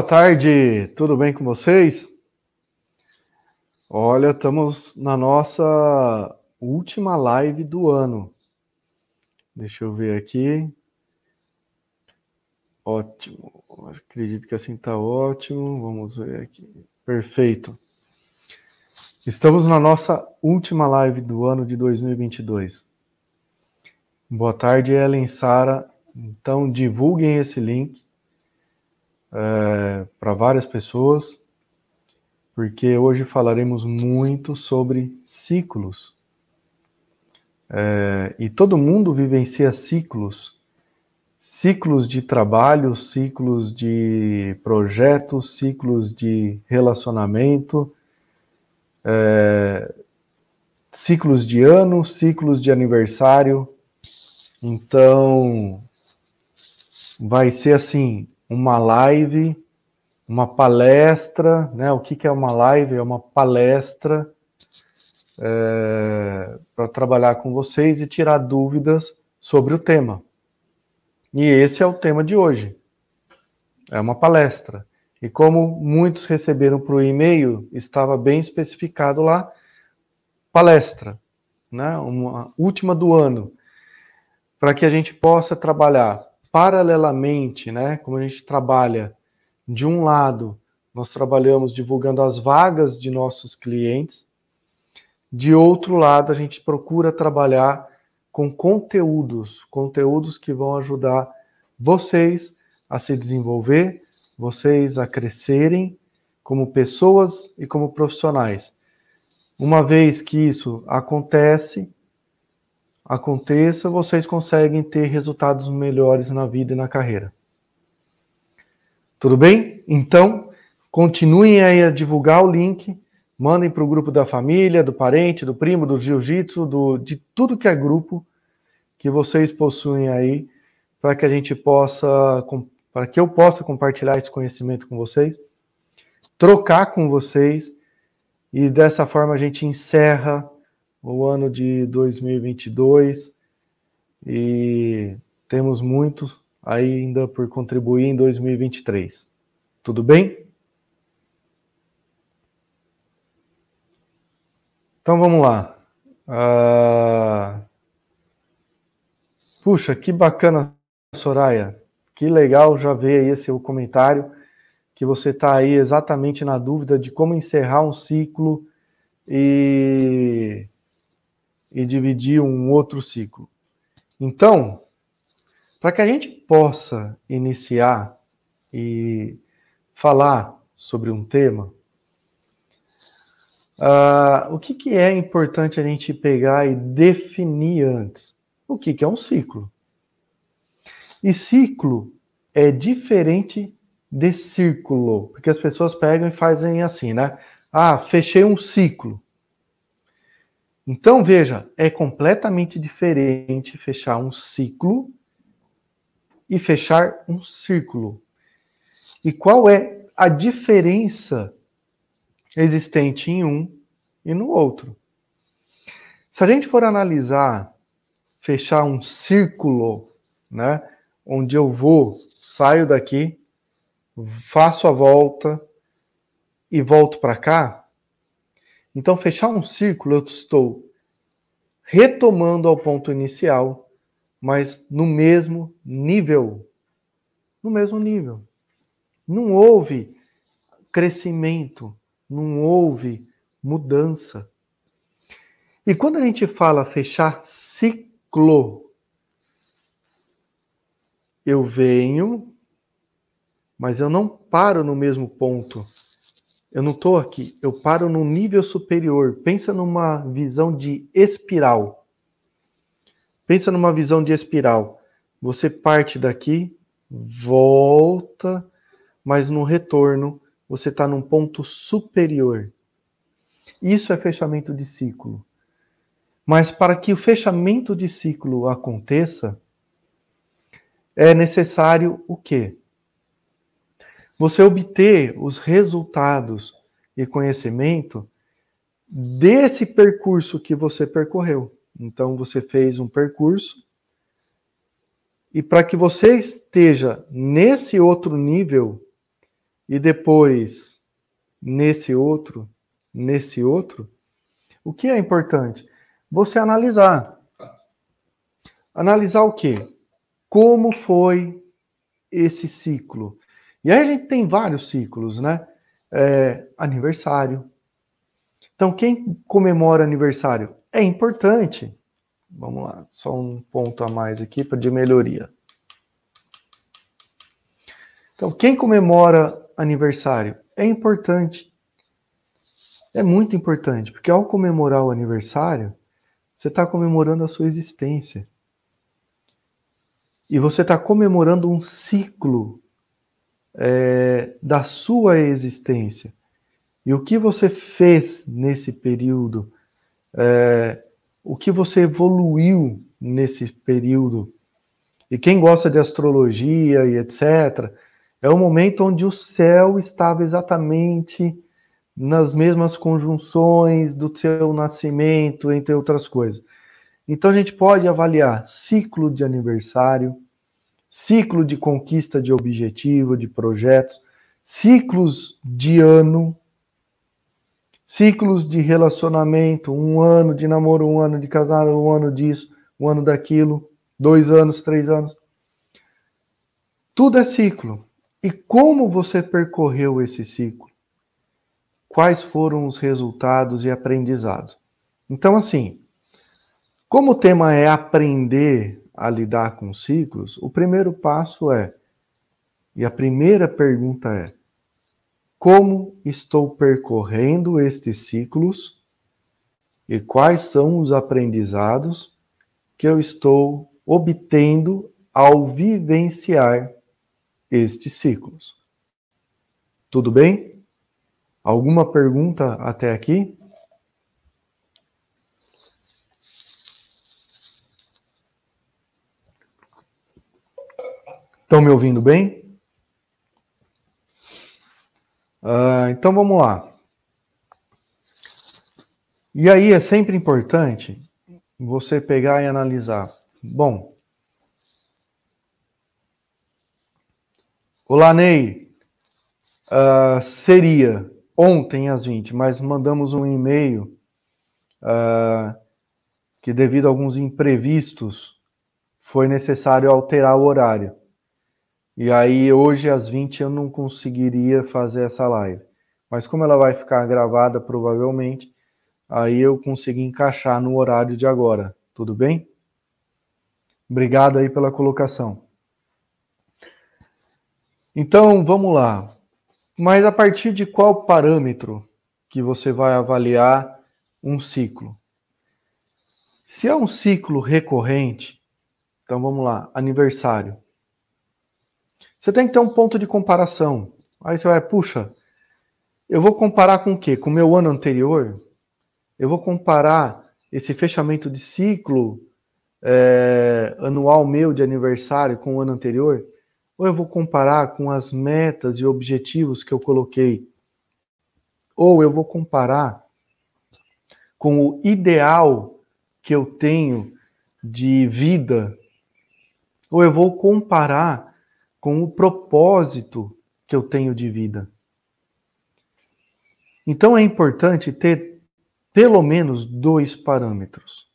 Boa tarde, tudo bem com vocês? Olha, estamos na nossa última live do ano. Deixa eu ver aqui. Ótimo, acredito que assim está ótimo. Vamos ver aqui. Perfeito. Estamos na nossa última live do ano de 2022. Boa tarde, Ellen Sara. Então, divulguem esse link é, para várias pessoas, porque hoje falaremos muito sobre ciclos. É, e todo mundo vivencia ciclos, ciclos de trabalho, ciclos de projetos, ciclos de relacionamento, é, ciclos de ano, ciclos de aniversário. Então, vai ser assim, uma live, uma palestra, né? O que, que é uma live? É uma palestra é, para trabalhar com vocês e tirar dúvidas sobre o tema. E esse é o tema de hoje. É uma palestra. E como muitos receberam o e-mail, estava bem especificado lá, palestra, né? Uma última do ano, para que a gente possa trabalhar paralelamente, né, como a gente trabalha, de um lado, nós trabalhamos divulgando as vagas de nossos clientes, de outro lado, a gente procura trabalhar com conteúdos, conteúdos que vão ajudar vocês a se desenvolver, vocês a crescerem como pessoas e como profissionais. Uma vez que isso acontece, aconteça, vocês conseguem ter resultados melhores na vida e na carreira. Tudo bem? Então, continuem aí a divulgar o link, mandem para o grupo da família, do parente, do primo, do jiu-jitsu, de tudo que é grupo que vocês possuem aí, para que a gente possa, para que eu possa compartilhar esse conhecimento com vocês, trocar com vocês, e dessa forma a gente encerra o ano de 2022 e temos muito ainda por contribuir em 2023. Tudo bem? Então vamos lá. Uh... Puxa, que bacana, Soraya. Que legal já ver aí esse comentário que você está aí exatamente na dúvida de como encerrar um ciclo e e dividir um outro ciclo. Então, para que a gente possa iniciar e falar sobre um tema, uh, o que, que é importante a gente pegar e definir antes? O que, que é um ciclo? E ciclo é diferente de círculo, porque as pessoas pegam e fazem assim, né? Ah, fechei um ciclo. Então, veja, é completamente diferente fechar um ciclo e fechar um círculo. E qual é a diferença existente em um e no outro? Se a gente for analisar, fechar um círculo, né, onde eu vou, saio daqui, faço a volta e volto para cá, então, fechar um círculo, eu estou retomando ao ponto inicial, mas no mesmo nível. No mesmo nível. Não houve crescimento, não houve mudança. E quando a gente fala fechar ciclo, eu venho, mas eu não paro no mesmo ponto. Eu não estou aqui, eu paro num nível superior. Pensa numa visão de espiral. Pensa numa visão de espiral. Você parte daqui, volta, mas no retorno você está num ponto superior. Isso é fechamento de ciclo. Mas para que o fechamento de ciclo aconteça, é necessário o quê? Você obter os resultados e conhecimento desse percurso que você percorreu. Então você fez um percurso e para que você esteja nesse outro nível e depois nesse outro, nesse outro, o que é importante? Você analisar. Analisar o quê? Como foi esse ciclo? E aí a gente tem vários ciclos, né? É, aniversário. Então, quem comemora aniversário? É importante. Vamos lá, só um ponto a mais aqui para de melhoria. Então, quem comemora aniversário é importante. É muito importante, porque ao comemorar o aniversário, você está comemorando a sua existência. E você está comemorando um ciclo é, da sua existência. E o que você fez nesse período, é, o que você evoluiu nesse período. E quem gosta de astrologia e etc., é o momento onde o céu estava exatamente nas mesmas conjunções do seu nascimento, entre outras coisas. Então a gente pode avaliar ciclo de aniversário, ciclo de conquista de objetivo, de projetos, ciclos de ano, ciclos de relacionamento, um ano de namoro, um ano de casado, um ano disso, um ano daquilo, dois anos, três anos. Tudo é ciclo. E como você percorreu esse ciclo? Quais foram os resultados e aprendizados? Então, assim, como o tema é aprender a lidar com ciclos, o primeiro passo é, e a primeira pergunta é: como estou percorrendo estes ciclos e quais são os aprendizados que eu estou obtendo ao vivenciar estes ciclos. Tudo bem? Alguma pergunta até aqui? Estão me ouvindo bem? Uh, então vamos lá. E aí é sempre importante você pegar e analisar. Bom, Olá, Ney. Uh, seria ontem às 20, mas mandamos um e-mail uh, que, devido a alguns imprevistos, foi necessário alterar o horário. E aí, hoje às 20, eu não conseguiria fazer essa live. Mas, como ela vai ficar gravada, provavelmente, aí eu consegui encaixar no horário de agora. Tudo bem? Obrigado aí pela colocação. Então, vamos lá. Mas a partir de qual parâmetro que você vai avaliar um ciclo? Se é um ciclo recorrente, então vamos lá, aniversário. Você tem que ter um ponto de comparação. Aí você vai, puxa, eu vou comparar com o quê? Com o meu ano anterior? Eu vou comparar esse fechamento de ciclo é, anual meu de aniversário com o ano anterior? Ou eu vou comparar com as metas e objetivos que eu coloquei? Ou eu vou comparar com o ideal que eu tenho de vida? Ou eu vou comparar com o propósito que eu tenho de vida? Então é importante ter pelo menos dois parâmetros.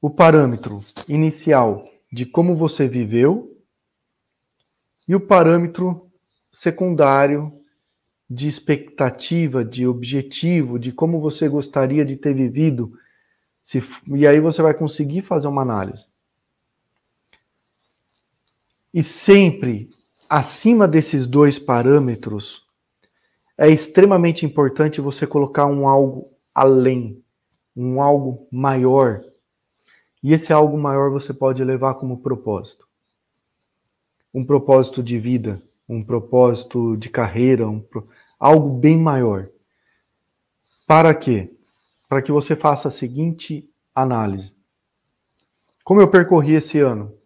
O parâmetro inicial de como você viveu e o parâmetro secundário de expectativa, de objetivo, de como você gostaria de ter vivido. Se, e aí você vai conseguir fazer uma análise. E sempre acima desses dois parâmetros, é extremamente importante você colocar um algo além, um algo maior. E esse algo maior você pode levar como propósito. um propósito de vida, um propósito de carreira, um, algo bem maior. Para quê? Para que você faça a seguinte análise. Como eu percorri esse ano?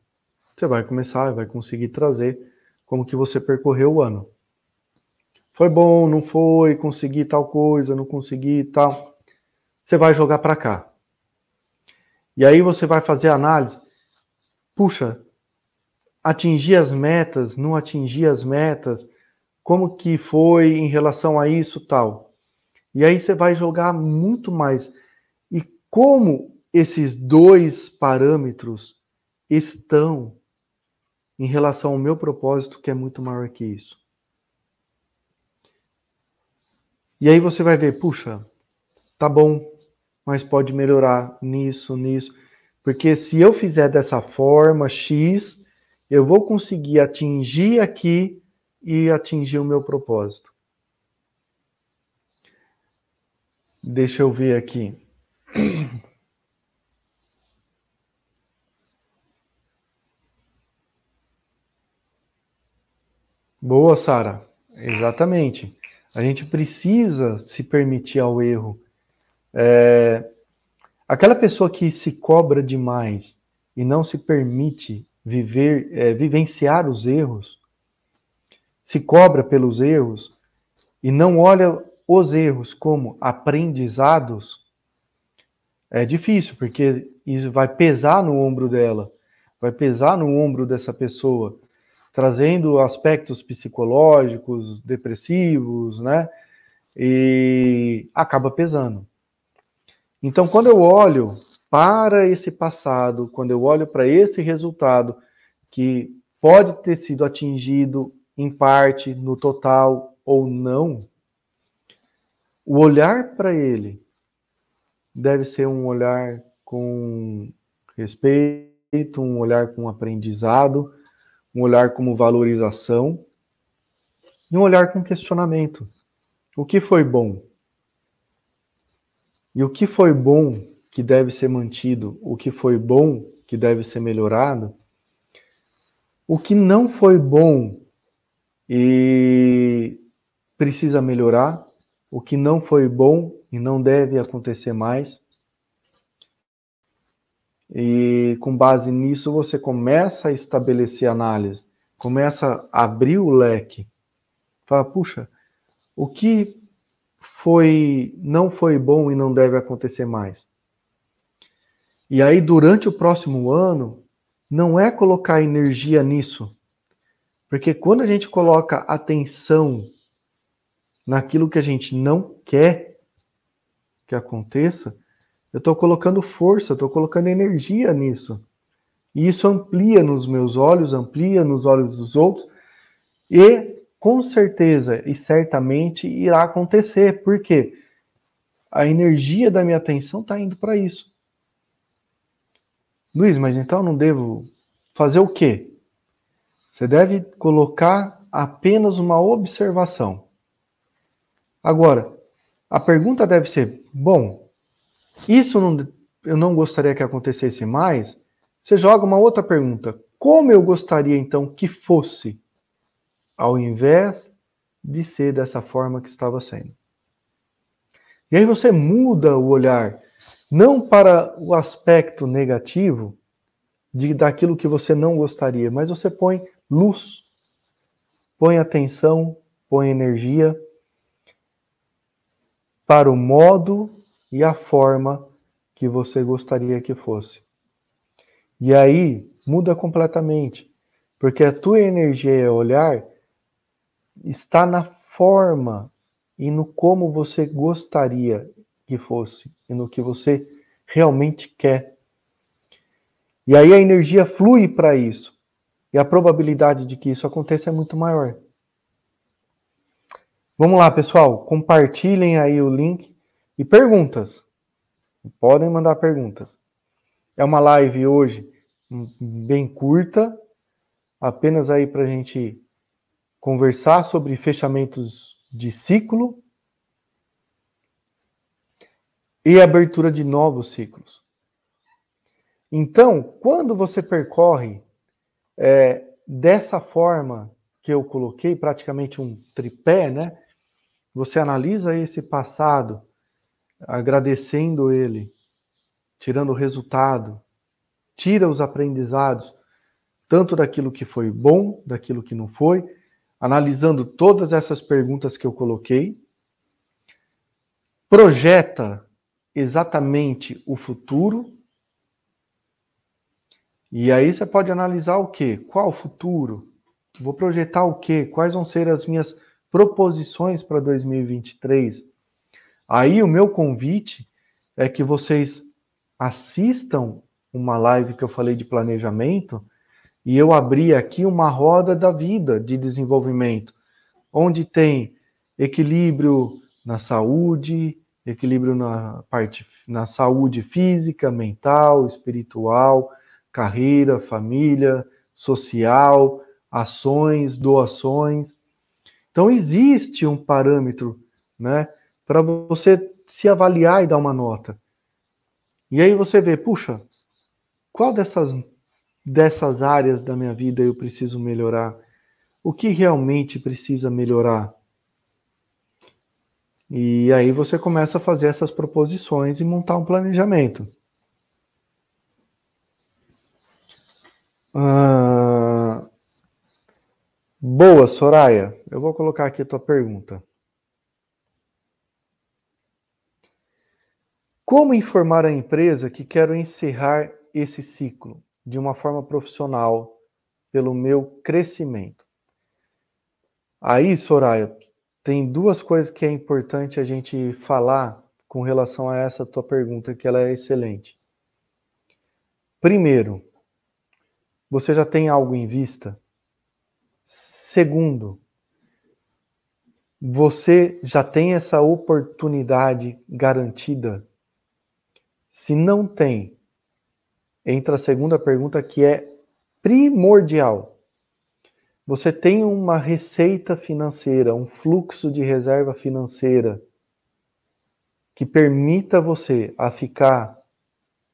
Você vai começar, vai conseguir trazer como que você percorreu o ano. Foi bom, não foi, consegui tal coisa, não consegui tal. Você vai jogar para cá. E aí você vai fazer a análise. Puxa, atingir as metas, não atingir as metas, como que foi em relação a isso tal. E aí você vai jogar muito mais. E como esses dois parâmetros estão em relação ao meu propósito, que é muito maior que isso. E aí você vai ver, puxa, tá bom, mas pode melhorar nisso, nisso. Porque se eu fizer dessa forma X, eu vou conseguir atingir aqui e atingir o meu propósito. Deixa eu ver aqui. Boa, Sara. Exatamente. A gente precisa se permitir ao erro. É... Aquela pessoa que se cobra demais e não se permite viver, é, vivenciar os erros, se cobra pelos erros e não olha os erros como aprendizados, é difícil, porque isso vai pesar no ombro dela, vai pesar no ombro dessa pessoa trazendo aspectos psicológicos, depressivos, né? E acaba pesando. Então, quando eu olho para esse passado, quando eu olho para esse resultado que pode ter sido atingido em parte, no total ou não, o olhar para ele deve ser um olhar com respeito, um olhar com aprendizado, um olhar como valorização e um olhar com questionamento. O que foi bom? E o que foi bom que deve ser mantido? O que foi bom que deve ser melhorado? O que não foi bom e precisa melhorar? O que não foi bom e não deve acontecer mais? E com base nisso você começa a estabelecer análise, começa a abrir o leque. Fala, puxa, o que foi não foi bom e não deve acontecer mais? E aí durante o próximo ano não é colocar energia nisso. Porque quando a gente coloca atenção naquilo que a gente não quer que aconteça, eu estou colocando força, estou colocando energia nisso. E isso amplia nos meus olhos, amplia nos olhos dos outros, e com certeza e certamente irá acontecer, porque a energia da minha atenção está indo para isso. Luiz, mas então não devo fazer o quê? Você deve colocar apenas uma observação. Agora, a pergunta deve ser: bom, isso não, eu não gostaria que acontecesse mais. Você joga uma outra pergunta. Como eu gostaria então que fosse, ao invés de ser dessa forma que estava sendo? E aí você muda o olhar, não para o aspecto negativo de daquilo que você não gostaria, mas você põe luz, põe atenção, põe energia para o modo e a forma que você gostaria que fosse. E aí muda completamente, porque a tua energia olhar está na forma e no como você gostaria que fosse e no que você realmente quer. E aí a energia flui para isso. E a probabilidade de que isso aconteça é muito maior. Vamos lá, pessoal, compartilhem aí o link e perguntas. Podem mandar perguntas. É uma live hoje bem curta, apenas aí para a gente conversar sobre fechamentos de ciclo e abertura de novos ciclos. Então, quando você percorre é, dessa forma que eu coloquei, praticamente um tripé, né? Você analisa esse passado, agradecendo ele, tirando o resultado, tira os aprendizados, tanto daquilo que foi bom, daquilo que não foi, analisando todas essas perguntas que eu coloquei, projeta exatamente o futuro. E aí você pode analisar o quê? Qual o futuro? Vou projetar o quê? Quais vão ser as minhas proposições para 2023? Aí o meu convite é que vocês assistam uma live que eu falei de planejamento e eu abri aqui uma roda da vida de desenvolvimento, onde tem equilíbrio na saúde, equilíbrio na parte na saúde física, mental, espiritual, carreira, família, social, ações, doações. Então existe um parâmetro, né, para você se avaliar e dar uma nota. E aí você vê, puxa, qual dessas dessas áreas da minha vida eu preciso melhorar? O que realmente precisa melhorar? E aí você começa a fazer essas proposições e montar um planejamento. Ah, boa, Soraya. Eu vou colocar aqui a tua pergunta. Como informar a empresa que quero encerrar esse ciclo de uma forma profissional pelo meu crescimento? Aí, Soraya, tem duas coisas que é importante a gente falar com relação a essa tua pergunta, que ela é excelente. Primeiro, você já tem algo em vista? Segundo, você já tem essa oportunidade garantida? Se não tem, entra a segunda pergunta que é primordial. Você tem uma receita financeira, um fluxo de reserva financeira que permita você a ficar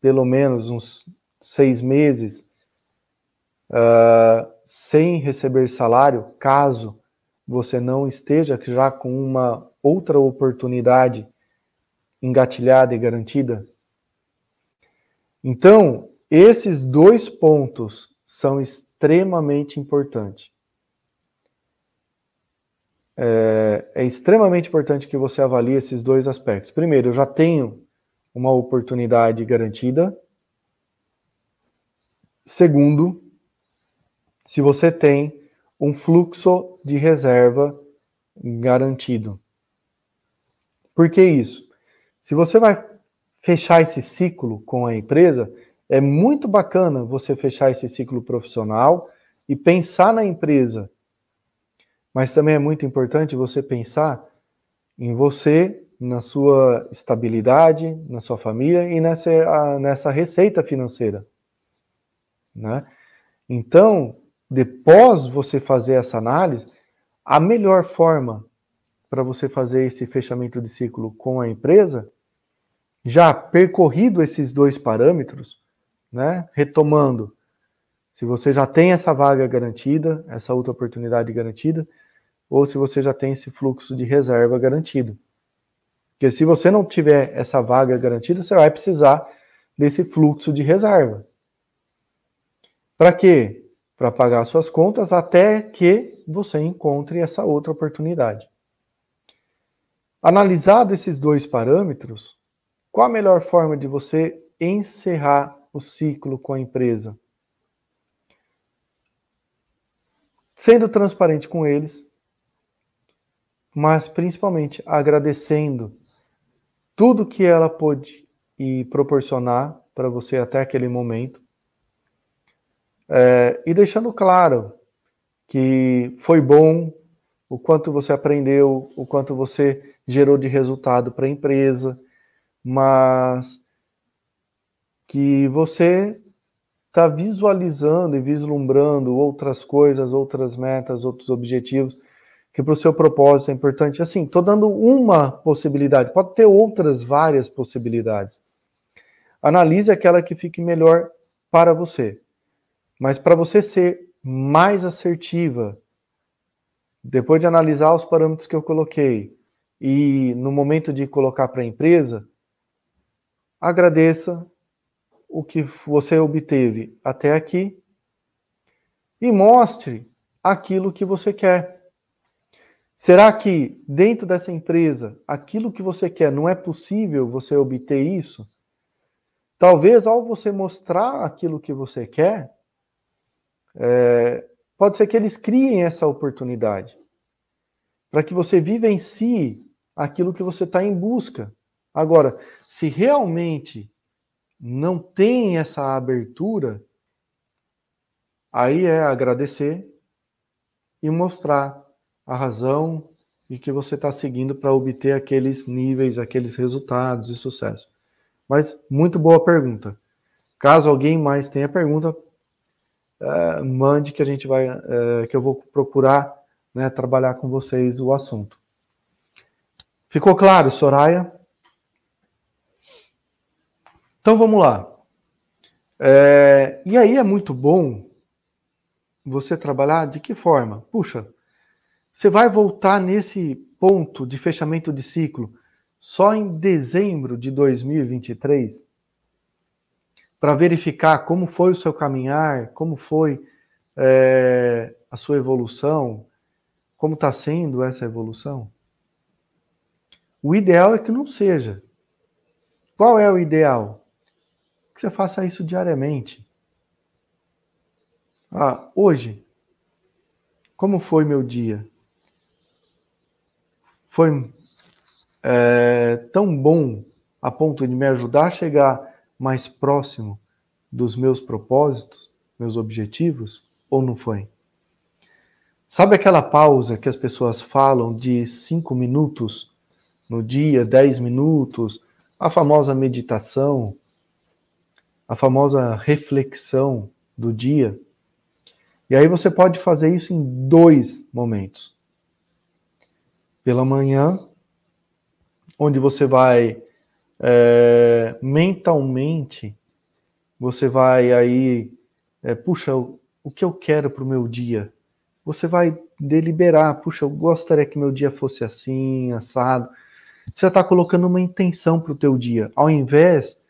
pelo menos uns seis meses uh, sem receber salário, caso você não esteja já com uma outra oportunidade engatilhada e garantida? Então, esses dois pontos são extremamente importantes é, é extremamente importante que você avalie esses dois aspectos. Primeiro, eu já tenho uma oportunidade garantida. Segundo, se você tem um fluxo de reserva garantido. Por que isso? Se você vai fechar esse ciclo com a empresa, é muito bacana você fechar esse ciclo profissional e pensar na empresa mas também é muito importante você pensar em você, na sua estabilidade, na sua família e nessa, nessa receita financeira. Né? Então, depois você fazer essa análise, a melhor forma para você fazer esse fechamento de ciclo com a empresa, já percorrido esses dois parâmetros, né? retomando, se você já tem essa vaga garantida, essa outra oportunidade garantida, ou se você já tem esse fluxo de reserva garantido. Porque se você não tiver essa vaga garantida, você vai precisar desse fluxo de reserva. Para quê? Para pagar suas contas até que você encontre essa outra oportunidade. Analisado esses dois parâmetros, qual a melhor forma de você encerrar o ciclo com a empresa? Sendo transparente com eles, mas principalmente agradecendo tudo que ela pôde e proporcionar para você até aquele momento. É, e deixando claro que foi bom, o quanto você aprendeu, o quanto você gerou de resultado para a empresa, mas que você está visualizando e vislumbrando outras coisas, outras metas, outros objetivos que para o seu propósito é importante. Assim, estou dando uma possibilidade, pode ter outras várias possibilidades. Analise aquela que fique melhor para você. Mas para você ser mais assertiva, depois de analisar os parâmetros que eu coloquei e no momento de colocar para a empresa, agradeça o que você obteve até aqui e mostre aquilo que você quer. Será que dentro dessa empresa, aquilo que você quer, não é possível você obter isso? Talvez ao você mostrar aquilo que você quer, é, pode ser que eles criem essa oportunidade para que você vivencie aquilo que você está em busca. Agora, se realmente não tem essa abertura, aí é agradecer e mostrar a razão e que você está seguindo para obter aqueles níveis, aqueles resultados de sucesso. Mas muito boa pergunta. Caso alguém mais tenha pergunta, é, mande que a gente vai, é, que eu vou procurar né, trabalhar com vocês o assunto. Ficou claro, Soraya? Então vamos lá. É, e aí é muito bom você trabalhar de que forma? Puxa, você vai voltar nesse ponto de fechamento de ciclo só em dezembro de 2023 para verificar como foi o seu caminhar, como foi é, a sua evolução, como está sendo essa evolução? O ideal é que não seja. Qual é o ideal? Que você faça isso diariamente. Ah, hoje, como foi meu dia? foi é, tão bom a ponto de me ajudar a chegar mais próximo dos meus propósitos, meus objetivos, ou não foi? Sabe aquela pausa que as pessoas falam de cinco minutos no dia, dez minutos, a famosa meditação, a famosa reflexão do dia? E aí você pode fazer isso em dois momentos pela manhã, onde você vai é, mentalmente, você vai aí, é, puxa, o, o que eu quero para o meu dia? Você vai deliberar, puxa, eu gostaria que meu dia fosse assim, assado. Você está colocando uma intenção para o teu dia, ao invés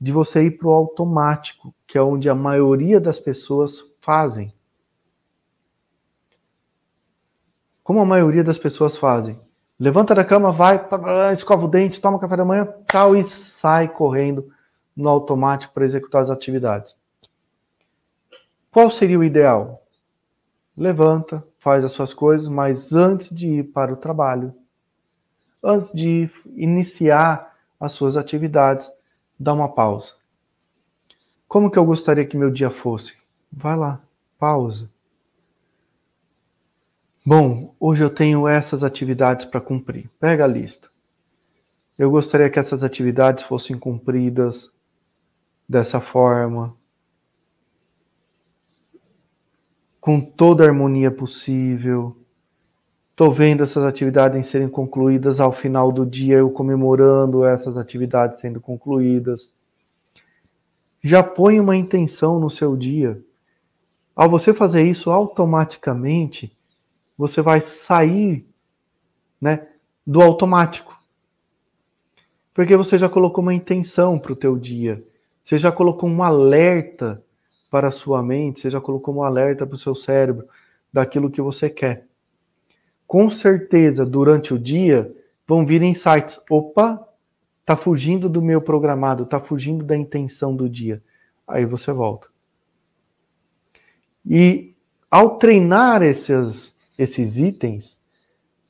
de você ir para o automático, que é onde a maioria das pessoas fazem. como a maioria das pessoas fazem. Levanta da cama, vai, escova o dente, toma café da manhã, tal, e sai correndo no automático para executar as atividades. Qual seria o ideal? Levanta, faz as suas coisas, mas antes de ir para o trabalho, antes de iniciar as suas atividades, dá uma pausa. Como que eu gostaria que meu dia fosse? Vai lá, pausa. Bom, hoje eu tenho essas atividades para cumprir. Pega a lista. Eu gostaria que essas atividades fossem cumpridas dessa forma, com toda a harmonia possível. Estou vendo essas atividades serem concluídas ao final do dia, eu comemorando essas atividades sendo concluídas. Já põe uma intenção no seu dia. Ao você fazer isso automaticamente, você vai sair né, do automático. Porque você já colocou uma intenção para o teu dia. Você já colocou um alerta para a sua mente, você já colocou um alerta para o seu cérebro daquilo que você quer. Com certeza, durante o dia, vão vir insights. Opa, tá fugindo do meu programado, tá fugindo da intenção do dia. Aí você volta. E ao treinar esses esses itens,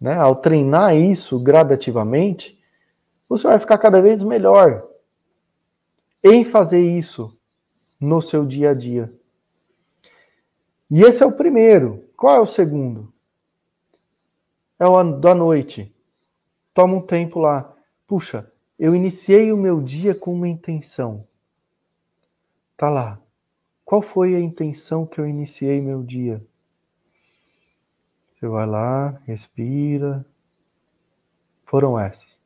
né, ao treinar isso gradativamente, você vai ficar cada vez melhor em fazer isso no seu dia a dia. E esse é o primeiro. Qual é o segundo? É o da noite. Toma um tempo lá. Puxa, eu iniciei o meu dia com uma intenção. Tá lá. Qual foi a intenção que eu iniciei meu dia? Você vai lá, respira. Foram essas.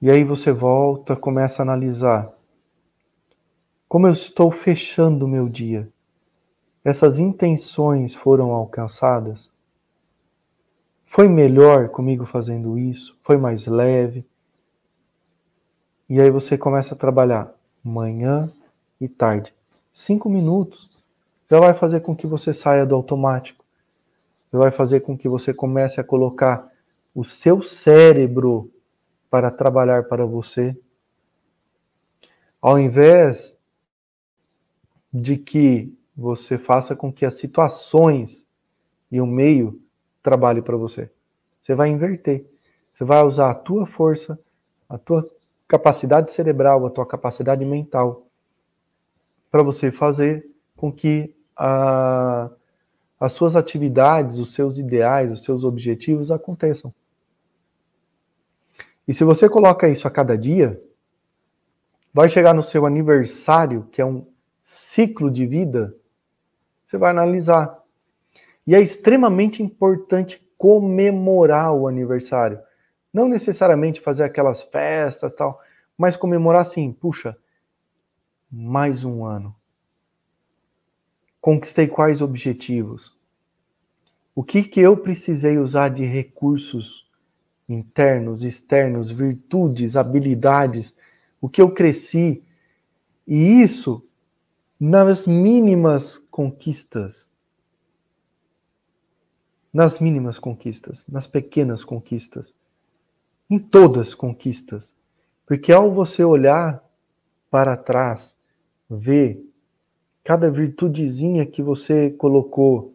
E aí você volta, começa a analisar. Como eu estou fechando o meu dia? Essas intenções foram alcançadas? Foi melhor comigo fazendo isso? Foi mais leve? E aí você começa a trabalhar manhã e tarde. Cinco minutos já vai fazer com que você saia do automático. Já vai fazer com que você comece a colocar o seu cérebro para trabalhar para você. Ao invés de que você faça com que as situações e o meio trabalhe para você. Você vai inverter. Você vai usar a tua força, a tua capacidade cerebral, a tua capacidade mental para você fazer com que a, as suas atividades, os seus ideais, os seus objetivos aconteçam. E se você coloca isso a cada dia, vai chegar no seu aniversário, que é um ciclo de vida, você vai analisar. E é extremamente importante comemorar o aniversário. Não necessariamente fazer aquelas festas tal, mas comemorar assim, puxa, mais um ano. Conquistei quais objetivos? O que que eu precisei usar de recursos internos, externos, virtudes, habilidades, o que eu cresci? E isso nas mínimas conquistas. Nas mínimas conquistas, nas pequenas conquistas, em todas as conquistas. Porque ao você olhar para trás, ver cada virtudezinha que você colocou,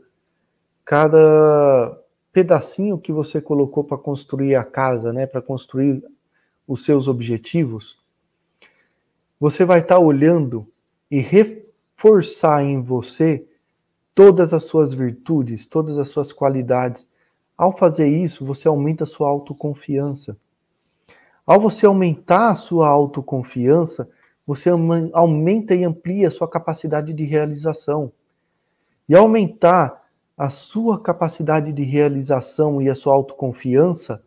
cada pedacinho que você colocou para construir a casa, né, para construir os seus objetivos, você vai estar tá olhando e reforçar em você todas as suas virtudes, todas as suas qualidades. Ao fazer isso, você aumenta a sua autoconfiança. Ao você aumentar a sua autoconfiança, você aumenta e amplia a sua capacidade de realização. E aumentar a sua capacidade de realização e a sua autoconfiança,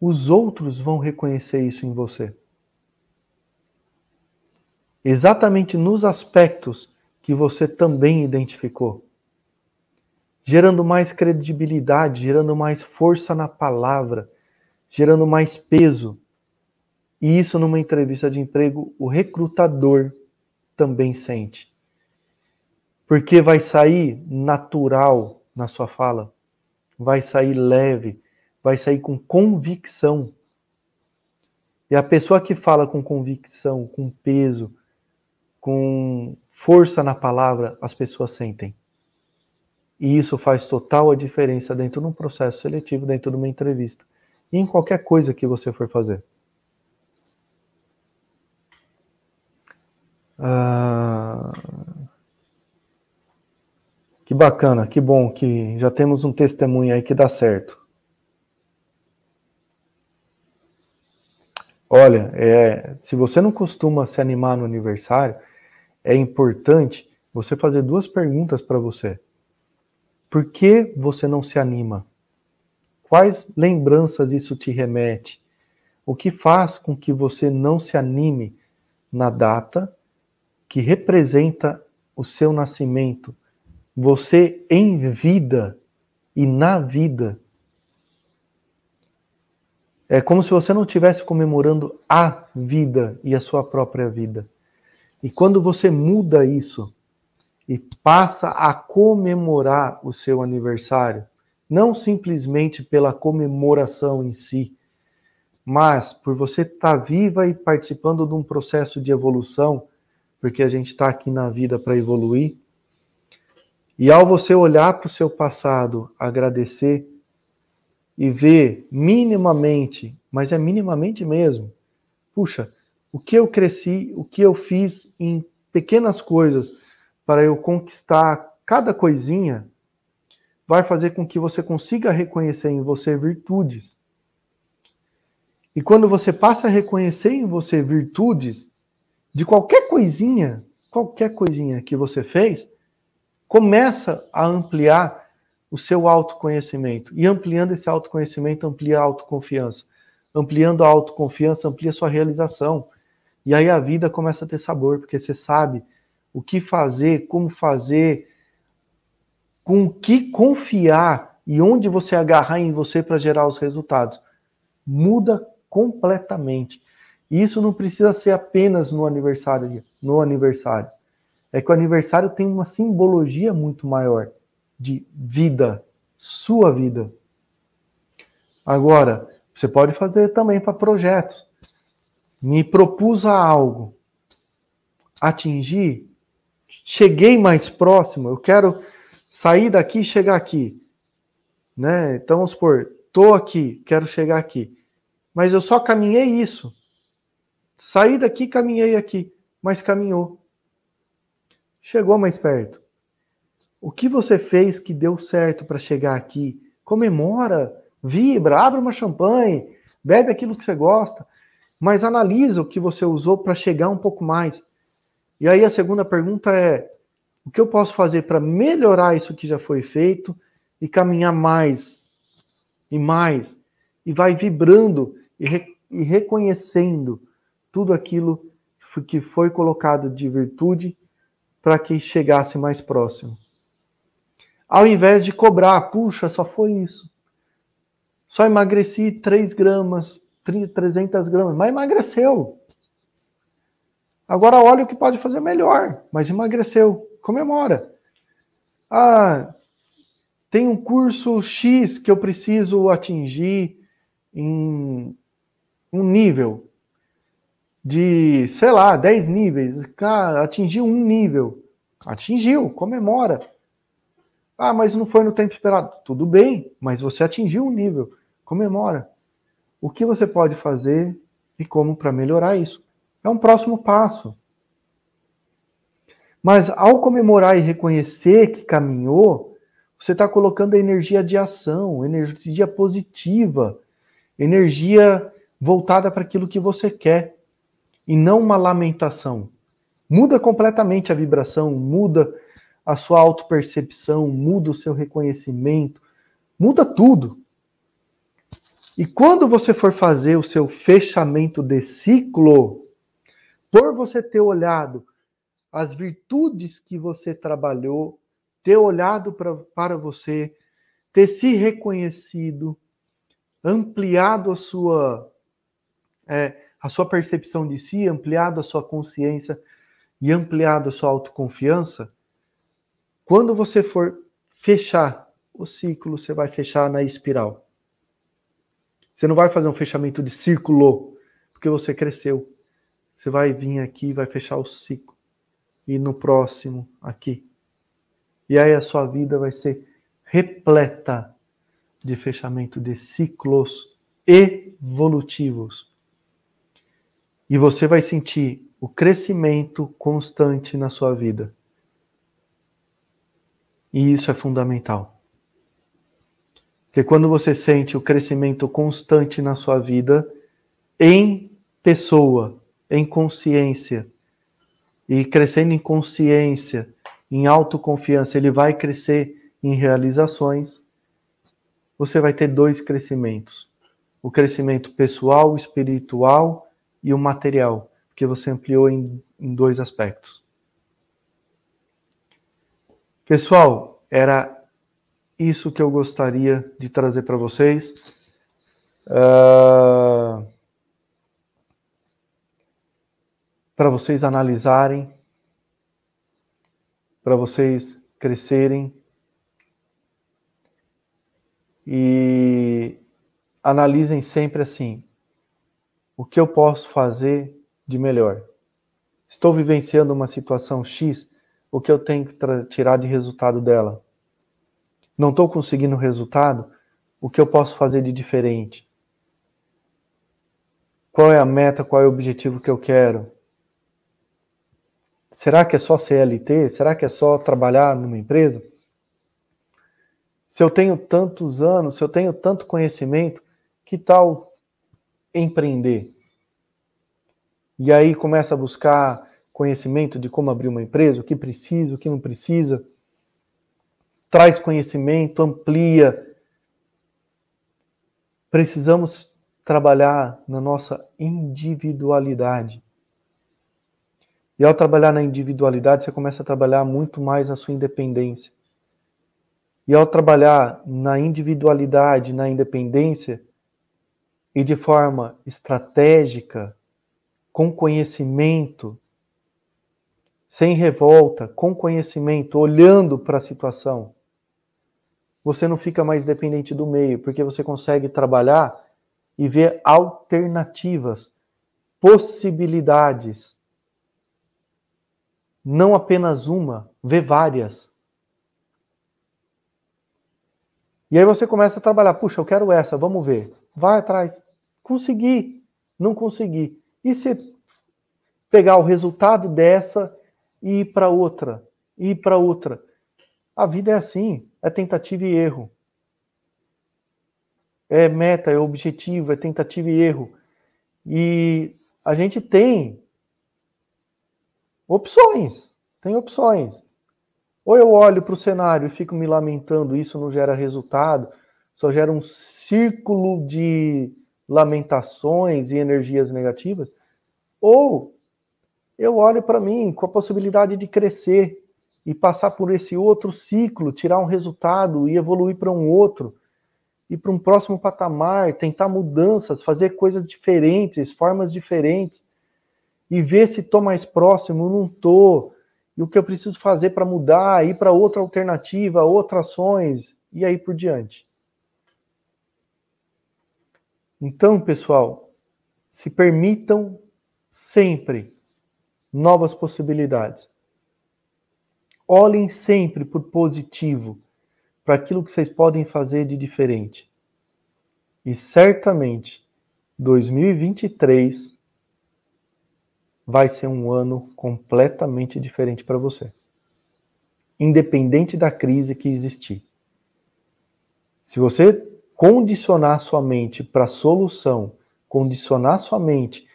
os outros vão reconhecer isso em você. Exatamente nos aspectos que você também identificou. Gerando mais credibilidade, gerando mais força na palavra, gerando mais peso. E isso numa entrevista de emprego, o recrutador também sente. Porque vai sair natural na sua fala, vai sair leve, vai sair com convicção. E a pessoa que fala com convicção, com peso, com força na palavra, as pessoas sentem. E isso faz total a diferença dentro de um processo seletivo, dentro de uma entrevista. E em qualquer coisa que você for fazer. Ah, que bacana, que bom que já temos um testemunho aí que dá certo. Olha, é, se você não costuma se animar no aniversário, é importante você fazer duas perguntas para você. Por que você não se anima? Quais lembranças isso te remete? O que faz com que você não se anime na data que representa o seu nascimento? Você em vida e na vida. É como se você não estivesse comemorando a vida e a sua própria vida. E quando você muda isso e passa a comemorar o seu aniversário, não simplesmente pela comemoração em si, mas por você estar tá viva e participando de um processo de evolução, porque a gente está aqui na vida para evoluir, e ao você olhar para o seu passado, agradecer e ver minimamente, mas é minimamente mesmo, puxa, o que eu cresci, o que eu fiz em pequenas coisas para eu conquistar cada coisinha, vai fazer com que você consiga reconhecer em você virtudes. E quando você passa a reconhecer em você virtudes de qualquer coisinha, qualquer coisinha que você fez, começa a ampliar o seu autoconhecimento. E ampliando esse autoconhecimento, amplia a autoconfiança. Ampliando a autoconfiança, amplia a sua realização. E aí a vida começa a ter sabor, porque você sabe o que fazer, como fazer, com o que confiar e onde você agarrar em você para gerar os resultados. Muda completamente. E isso não precisa ser apenas no aniversário, no aniversário. É que o aniversário tem uma simbologia muito maior de vida, sua vida. Agora, você pode fazer também para projetos. Me propus a algo, atingir, cheguei mais próximo, eu quero sair daqui e chegar aqui. Né? Então, vamos supor, estou aqui, quero chegar aqui. Mas eu só caminhei isso. Saí daqui, caminhei aqui, mas caminhou. Chegou mais perto. O que você fez que deu certo para chegar aqui? Comemora, vibra, abre uma champanhe, bebe aquilo que você gosta, mas analisa o que você usou para chegar um pouco mais. E aí a segunda pergunta é: o que eu posso fazer para melhorar isso que já foi feito e caminhar mais e mais? E vai vibrando e, re, e reconhecendo tudo aquilo que foi colocado de virtude para que chegasse mais próximo. Ao invés de cobrar, puxa, só foi isso. Só emagreci 3 gramas, 300 gramas, mas emagreceu. Agora olha o que pode fazer melhor, mas emagreceu comemora. Ah, tem um curso X que eu preciso atingir em um nível de, sei lá, 10 níveis. Cara, atingiu um nível. Atingiu, comemora. Ah, mas não foi no tempo esperado. Tudo bem, mas você atingiu um nível. Comemora. O que você pode fazer e como para melhorar isso? É um próximo passo. Mas ao comemorar e reconhecer que caminhou, você está colocando a energia de ação, energia positiva, energia voltada para aquilo que você quer, e não uma lamentação. Muda completamente a vibração, muda a sua autopercepção, muda o seu reconhecimento, muda tudo. E quando você for fazer o seu fechamento de ciclo, por você ter olhado as virtudes que você trabalhou, ter olhado pra, para você, ter se reconhecido, ampliado a sua, é, a sua percepção de si, ampliado a sua consciência e ampliado a sua autoconfiança, quando você for fechar o ciclo, você vai fechar na espiral. Você não vai fazer um fechamento de círculo, porque você cresceu. Você vai vir aqui vai fechar o ciclo e no próximo aqui. E aí a sua vida vai ser repleta de fechamento de ciclos evolutivos. E você vai sentir o crescimento constante na sua vida. E isso é fundamental. Porque quando você sente o crescimento constante na sua vida, em pessoa, em consciência, e crescendo em consciência, em autoconfiança, ele vai crescer em realizações, você vai ter dois crescimentos: o crescimento pessoal, espiritual e o material, que você ampliou em, em dois aspectos. Pessoal, era isso que eu gostaria de trazer para vocês. Uh... para vocês analisarem, para vocês crescerem e analisem sempre assim: o que eu posso fazer de melhor? Estou vivenciando uma situação X, o que eu tenho que tirar de resultado dela? Não estou conseguindo resultado, o que eu posso fazer de diferente? Qual é a meta, qual é o objetivo que eu quero? Será que é só CLT? Será que é só trabalhar numa empresa? Se eu tenho tantos anos, se eu tenho tanto conhecimento, que tal empreender? E aí começa a buscar conhecimento de como abrir uma empresa, o que precisa, o que não precisa. Traz conhecimento, amplia. Precisamos trabalhar na nossa individualidade. E ao trabalhar na individualidade, você começa a trabalhar muito mais a sua independência. E ao trabalhar na individualidade, na independência, e de forma estratégica, com conhecimento, sem revolta, com conhecimento, olhando para a situação, você não fica mais dependente do meio, porque você consegue trabalhar e ver alternativas, possibilidades. Não apenas uma, ver várias. E aí você começa a trabalhar, puxa, eu quero essa, vamos ver. Vai atrás. Consegui, não consegui. E se pegar o resultado dessa e ir para outra, e ir para outra? A vida é assim, é tentativa e erro. É meta, é objetivo, é tentativa e erro. E a gente tem opções, tem opções. Ou eu olho para o cenário e fico me lamentando, isso não gera resultado, só gera um círculo de lamentações e energias negativas, ou eu olho para mim com a possibilidade de crescer e passar por esse outro ciclo, tirar um resultado e evoluir para um outro, e para um próximo patamar, tentar mudanças, fazer coisas diferentes, formas diferentes, e ver se estou mais próximo, não estou, e o que eu preciso fazer para mudar, ir para outra alternativa, outras ações, e aí por diante. Então, pessoal, se permitam sempre novas possibilidades. Olhem sempre por positivo, para aquilo que vocês podem fazer de diferente. E certamente 2023 vai ser um ano completamente diferente para você. Independente da crise que existir. Se você condicionar sua mente para solução, condicionar sua mente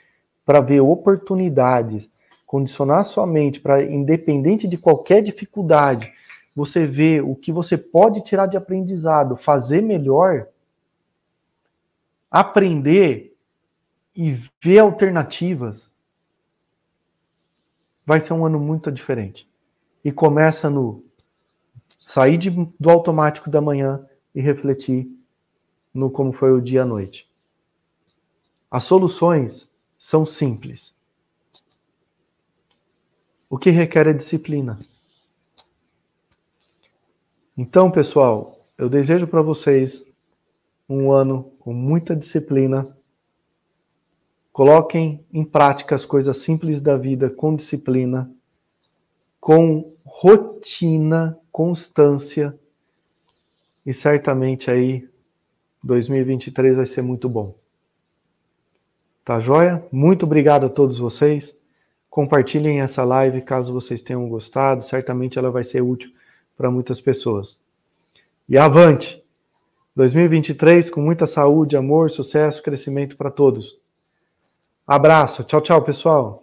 para ver oportunidades, condicionar sua mente para, independente de qualquer dificuldade, você ver o que você pode tirar de aprendizado, fazer melhor, aprender e ver alternativas, vai ser um ano muito diferente. E começa no sair de, do automático da manhã e refletir no como foi o dia à noite. As soluções são simples. O que requer é disciplina. Então, pessoal, eu desejo para vocês um ano com muita disciplina. Coloquem em prática as coisas simples da vida com disciplina, com rotina, constância, e certamente aí 2023 vai ser muito bom. Tá joia? Muito obrigado a todos vocês. Compartilhem essa live caso vocês tenham gostado. Certamente ela vai ser útil para muitas pessoas. E avante! 2023 com muita saúde, amor, sucesso, crescimento para todos. Abraço. Tchau, tchau, pessoal.